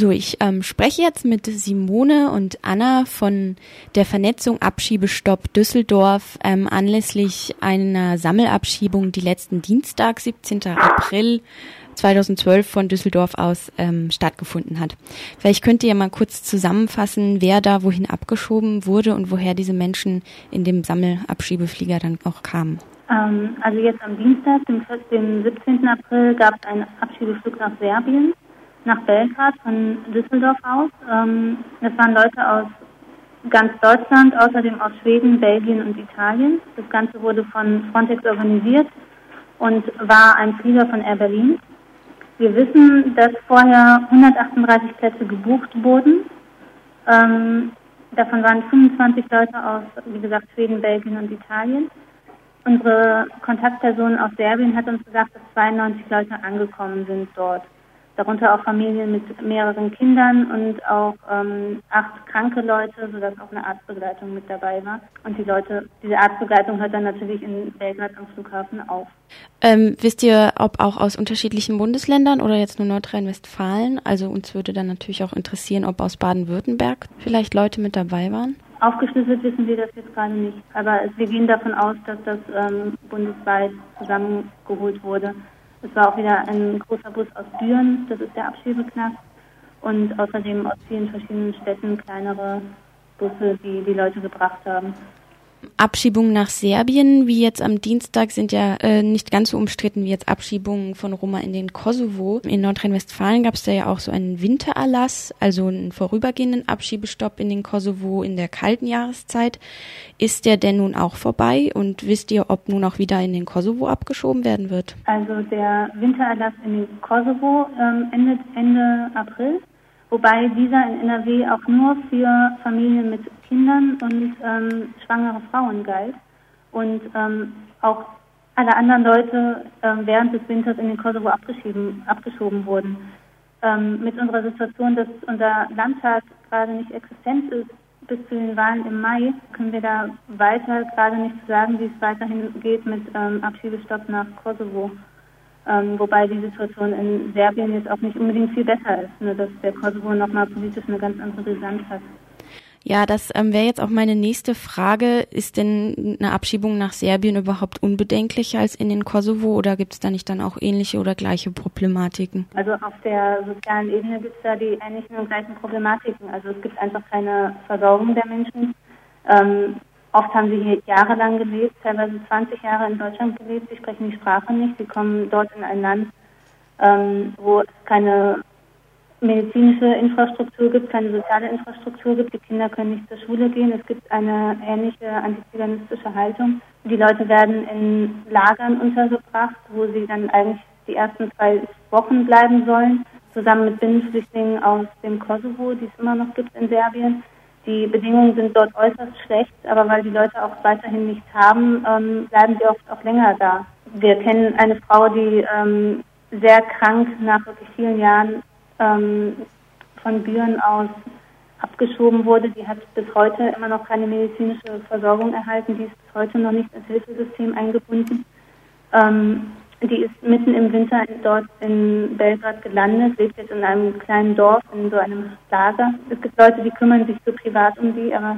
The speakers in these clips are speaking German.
So, ich ähm, spreche jetzt mit Simone und Anna von der Vernetzung Abschiebestopp Düsseldorf ähm, anlässlich einer Sammelabschiebung, die letzten Dienstag, 17. April 2012 von Düsseldorf aus ähm, stattgefunden hat. Vielleicht könnt ihr mal kurz zusammenfassen, wer da wohin abgeschoben wurde und woher diese Menschen in dem Sammelabschiebeflieger dann auch kamen. Ähm, also jetzt am Dienstag, dem 17. April, gab es einen Abschiebeflug nach Serbien nach Belgrad von Düsseldorf aus. Ähm, das waren Leute aus ganz Deutschland, außerdem aus Schweden, Belgien und Italien. Das Ganze wurde von Frontex organisiert und war ein Flieger von Air Berlin. Wir wissen, dass vorher 138 Plätze gebucht wurden. Ähm, davon waren 25 Leute aus, wie gesagt, Schweden, Belgien und Italien. Unsere Kontaktperson aus Serbien hat uns gesagt, dass 92 Leute angekommen sind dort darunter auch Familien mit mehreren Kindern und auch ähm, acht kranke Leute, sodass auch eine Arztbegleitung mit dabei war. Und die Leute, diese Arztbegleitung hört dann natürlich in Belgrad am Flughafen auf. Ähm, wisst ihr, ob auch aus unterschiedlichen Bundesländern oder jetzt nur Nordrhein-Westfalen? Also uns würde dann natürlich auch interessieren, ob aus Baden-Württemberg vielleicht Leute mit dabei waren. Aufgeschlüsselt wissen wir das jetzt gerade nicht. Aber wir gehen davon aus, dass das ähm, bundesweit zusammengeholt wurde. Es war auch wieder ein großer Bus aus Düren, das ist der Abschiebeknast. Und außerdem aus vielen verschiedenen Städten kleinere Busse, die die Leute gebracht haben. Abschiebungen nach Serbien, wie jetzt am Dienstag, sind ja äh, nicht ganz so umstritten wie jetzt Abschiebungen von Roma in den Kosovo. In Nordrhein-Westfalen gab es da ja auch so einen Wintererlass, also einen vorübergehenden Abschiebestopp in den Kosovo in der kalten Jahreszeit. Ist der denn nun auch vorbei und wisst ihr, ob nun auch wieder in den Kosovo abgeschoben werden wird? Also der Wintererlass in den Kosovo ähm, endet Ende April wobei dieser in NRW auch nur für Familien mit Kindern und ähm, schwangere Frauen galt und ähm, auch alle anderen Leute ähm, während des Winters in den Kosovo abgeschoben, abgeschoben wurden. Ähm, mit unserer Situation, dass unser Landtag gerade nicht existent ist bis zu den Wahlen im Mai, können wir da weiter gerade nicht sagen, wie es weiterhin geht mit ähm, Abschiebestopp nach Kosovo. Ähm, wobei die Situation in Serbien jetzt auch nicht unbedingt viel besser ist, nur dass der Kosovo nochmal politisch eine ganz andere Brisanz hat. Ja, das ähm, wäre jetzt auch meine nächste Frage. Ist denn eine Abschiebung nach Serbien überhaupt unbedenklicher als in den Kosovo oder gibt es da nicht dann auch ähnliche oder gleiche Problematiken? Also auf der sozialen Ebene gibt es da die ähnlichen und gleichen Problematiken. Also es gibt einfach keine Versorgung der Menschen. Ähm, Oft haben sie jahrelang gelebt, teilweise 20 Jahre in Deutschland gelebt. Sie sprechen die Sprache nicht. Sie kommen dort in ein Land, ähm, wo es keine medizinische Infrastruktur gibt, keine soziale Infrastruktur gibt. Die Kinder können nicht zur Schule gehen. Es gibt eine ähnliche antiziganistische Haltung. Die Leute werden in Lagern untergebracht, wo sie dann eigentlich die ersten zwei Wochen bleiben sollen, zusammen mit Binnenflüchtlingen aus dem Kosovo, die es immer noch gibt in Serbien. Die Bedingungen sind dort äußerst schlecht, aber weil die Leute auch weiterhin nichts haben, ähm, bleiben sie oft auch länger da. Wir kennen eine Frau, die ähm, sehr krank nach wirklich vielen Jahren ähm, von Büren aus abgeschoben wurde. Die hat bis heute immer noch keine medizinische Versorgung erhalten. Die ist bis heute noch nicht ins Hilfesystem eingebunden. Ähm, die ist mitten im Winter dort in Belgrad gelandet, lebt jetzt in einem kleinen Dorf, in so einem Lager. Es gibt Leute, die kümmern sich so privat um die, aber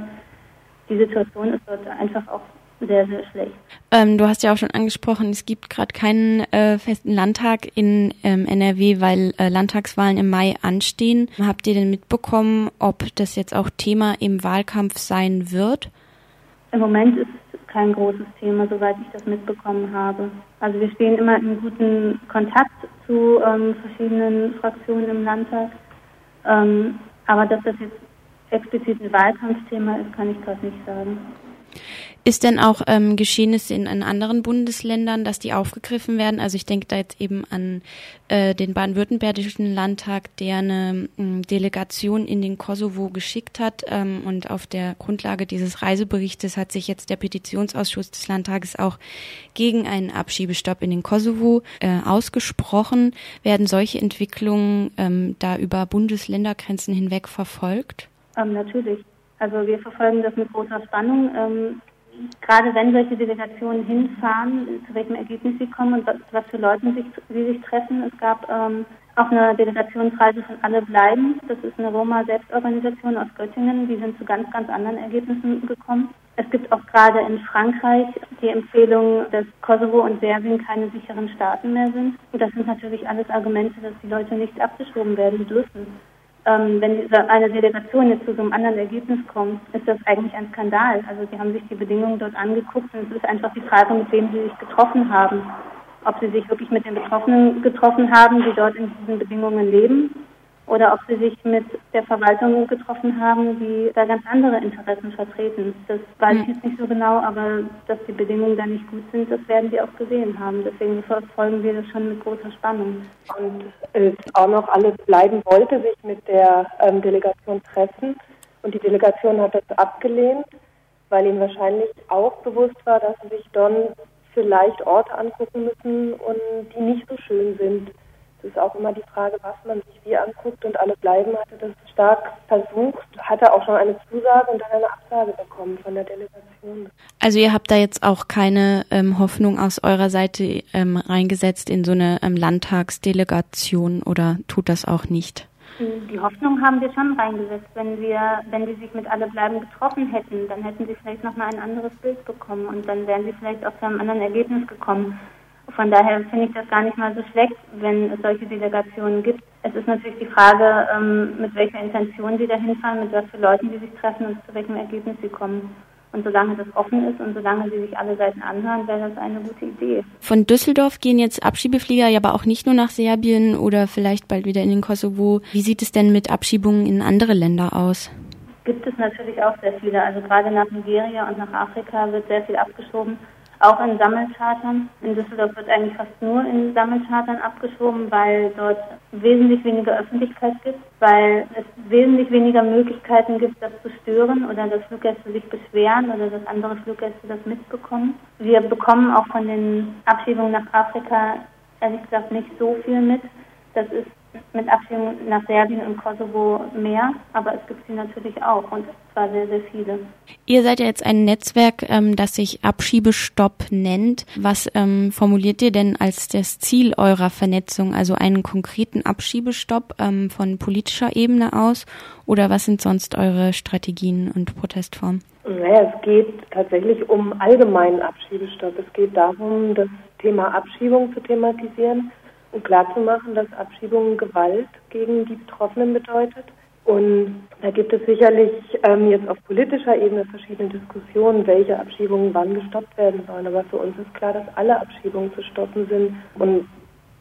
die Situation ist dort einfach auch sehr, sehr schlecht. Ähm, du hast ja auch schon angesprochen, es gibt gerade keinen äh, festen Landtag in ähm, NRW, weil äh, Landtagswahlen im Mai anstehen. Habt ihr denn mitbekommen, ob das jetzt auch Thema im Wahlkampf sein wird? Im Moment ist kein großes Thema, soweit ich das mitbekommen habe. Also wir stehen immer in guten Kontakt zu ähm, verschiedenen Fraktionen im Landtag. Ähm, aber dass das jetzt explizit ein Wahlkampfthema ist, kann ich gerade nicht sagen. Ist denn auch ähm, Geschehnisse in, in, anderen Bundesländern, dass die aufgegriffen werden? Also ich denke da jetzt eben an äh, den baden-württembergischen Landtag, der eine ähm, Delegation in den Kosovo geschickt hat. Ähm, und auf der Grundlage dieses Reiseberichtes hat sich jetzt der Petitionsausschuss des Landtages auch gegen einen Abschiebestopp in den Kosovo äh, ausgesprochen. Werden solche Entwicklungen ähm, da über Bundesländergrenzen hinweg verfolgt? Ähm, natürlich. Also wir verfolgen das mit großer Spannung. Gerade wenn solche Delegationen hinfahren, zu welchem Ergebnis sie kommen und was, was für Leute sich, sie sich treffen. Es gab ähm, auf einer Delegationsreise von Alle bleiben. Das ist eine Roma-Selbstorganisation aus Göttingen. Die sind zu ganz, ganz anderen Ergebnissen gekommen. Es gibt auch gerade in Frankreich die Empfehlung, dass Kosovo und Serbien keine sicheren Staaten mehr sind. Und das sind natürlich alles Argumente, dass die Leute nicht abgeschoben werden dürfen. Ähm, wenn eine Delegation jetzt zu so einem anderen Ergebnis kommt, ist das eigentlich ein Skandal. Also sie haben sich die Bedingungen dort angeguckt und es ist einfach die Frage, mit wem sie sich getroffen haben ob sie sich wirklich mit den Betroffenen getroffen haben, die dort in diesen Bedingungen leben, oder ob sie sich mit der Verwaltung getroffen haben, die da ganz andere Interessen vertreten. Das weiß ich jetzt nicht so genau, aber dass die Bedingungen da nicht gut sind, das werden wir auch gesehen haben. Deswegen verfolgen wir das schon mit großer Spannung. Und es auch noch alles bleiben wollte, sich mit der ähm, Delegation treffen. Und die Delegation hat das abgelehnt, weil ihnen wahrscheinlich auch bewusst war, dass sie sich dann vielleicht Orte angucken müssen und die nicht so schön sind. Es ist auch immer die Frage, was man sich wie anguckt und alle bleiben hatte das stark versucht, hatte auch schon eine Zusage und dann eine Absage bekommen von der Delegation. Also ihr habt da jetzt auch keine ähm, Hoffnung aus eurer Seite ähm, reingesetzt in so eine ähm, Landtagsdelegation oder tut das auch nicht? Die Hoffnung haben wir schon reingesetzt. Wenn wir, wenn die sich mit alle bleiben getroffen hätten, dann hätten sie vielleicht nochmal ein anderes Bild bekommen und dann wären sie vielleicht auch zu einem anderen Ergebnis gekommen. Von daher finde ich das gar nicht mal so schlecht, wenn es solche Delegationen gibt. Es ist natürlich die Frage, ähm, mit welcher Intention sie dahin fahren, mit was für Leuten sie sich treffen und zu welchem Ergebnis sie kommen. Und solange das offen ist und solange sie sich alle Seiten anhören, wäre das eine gute Idee. Von Düsseldorf gehen jetzt Abschiebeflieger ja aber auch nicht nur nach Serbien oder vielleicht bald wieder in den Kosovo. Wie sieht es denn mit Abschiebungen in andere Länder aus? Gibt es natürlich auch sehr viele. Also gerade nach Nigeria und nach Afrika wird sehr viel abgeschoben auch in Sammelchartern. In Düsseldorf wird eigentlich fast nur in Sammelchartern abgeschoben, weil dort wesentlich weniger Öffentlichkeit gibt, weil es wesentlich weniger Möglichkeiten gibt, das zu stören oder dass Fluggäste sich beschweren oder dass andere Fluggäste das mitbekommen. Wir bekommen auch von den Abschiebungen nach Afrika ehrlich gesagt nicht so viel mit. Das ist mit Abschiebung nach Serbien und Kosovo mehr, aber es gibt sie natürlich auch und zwar sehr, sehr viele. Ihr seid ja jetzt ein Netzwerk, ähm, das sich Abschiebestopp nennt. Was ähm, formuliert ihr denn als das Ziel eurer Vernetzung? Also einen konkreten Abschiebestopp ähm, von politischer Ebene aus oder was sind sonst eure Strategien und Protestformen? Naja, es geht tatsächlich um allgemeinen Abschiebestopp. Es geht darum, das Thema Abschiebung zu thematisieren und klarzumachen, dass Abschiebung Gewalt gegen die Betroffenen bedeutet. Und da gibt es sicherlich ähm, jetzt auf politischer Ebene verschiedene Diskussionen, welche Abschiebungen wann gestoppt werden sollen. Aber für uns ist klar, dass alle Abschiebungen zu stoppen sind. Und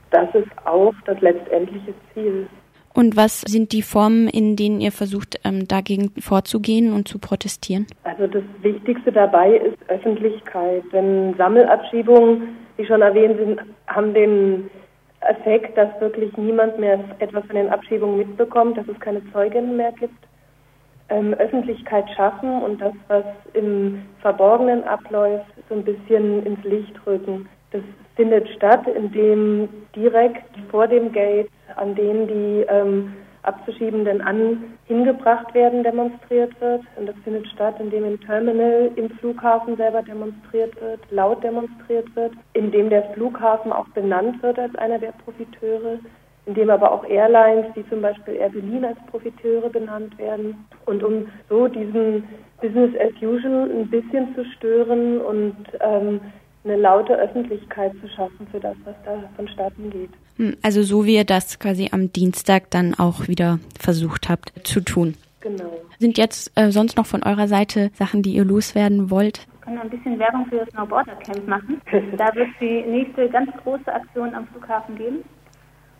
das ist auch das letztendliche Ziel. Und was sind die Formen, in denen ihr versucht, ähm, dagegen vorzugehen und zu protestieren? Also das Wichtigste dabei ist Öffentlichkeit. Denn Sammelabschiebungen, wie schon erwähnt sind, haben den Effekt, dass wirklich niemand mehr etwas von den Abschiebungen mitbekommt, dass es keine Zeuginnen mehr gibt. Ähm, Öffentlichkeit schaffen und das, was im Verborgenen abläuft, so ein bisschen ins Licht rücken. Das findet statt, indem direkt vor dem Gate, an denen die ähm, Abzuschiebenden an hingebracht werden, demonstriert wird. Und das findet statt, indem im Terminal im Flughafen selber demonstriert wird, laut demonstriert wird, indem der Flughafen auch benannt wird als einer der Profiteure, indem aber auch Airlines, wie zum Beispiel Air Berlin als Profiteure benannt werden. Und um so diesen Business as usual ein bisschen zu stören und ähm, eine laute Öffentlichkeit zu schaffen für das, was da vonstatten geht. Hm, also so wie ihr das quasi am Dienstag dann auch wieder versucht habt zu tun. Genau. Sind jetzt äh, sonst noch von eurer Seite Sachen, die ihr loswerden wollt? Wir können ein bisschen Werbung für das Snowboarder Camp machen. da wird die nächste ganz große Aktion am Flughafen geben.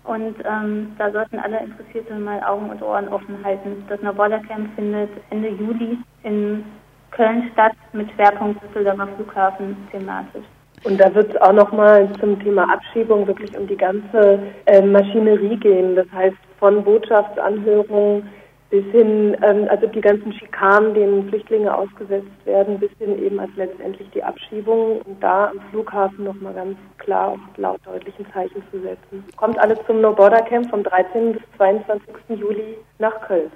Und ähm, da sollten alle Interessierte mal Augen und Ohren offen halten. Das Snowboarder Camp findet Ende Juli in Köln statt mit Schwerpunkt Düsseldorfer Flughafen thematisch. Und da wird es auch nochmal zum Thema Abschiebung wirklich um die ganze äh, Maschinerie gehen. Das heißt von Botschaftsanhörungen bis hin, ähm, also die ganzen Schikanen, denen Flüchtlinge ausgesetzt werden, bis hin eben als letztendlich die Abschiebung und da am Flughafen nochmal ganz klar und laut deutlichen Zeichen zu setzen. Kommt alles zum No Border Camp vom 13. bis 22. Juli nach Köln.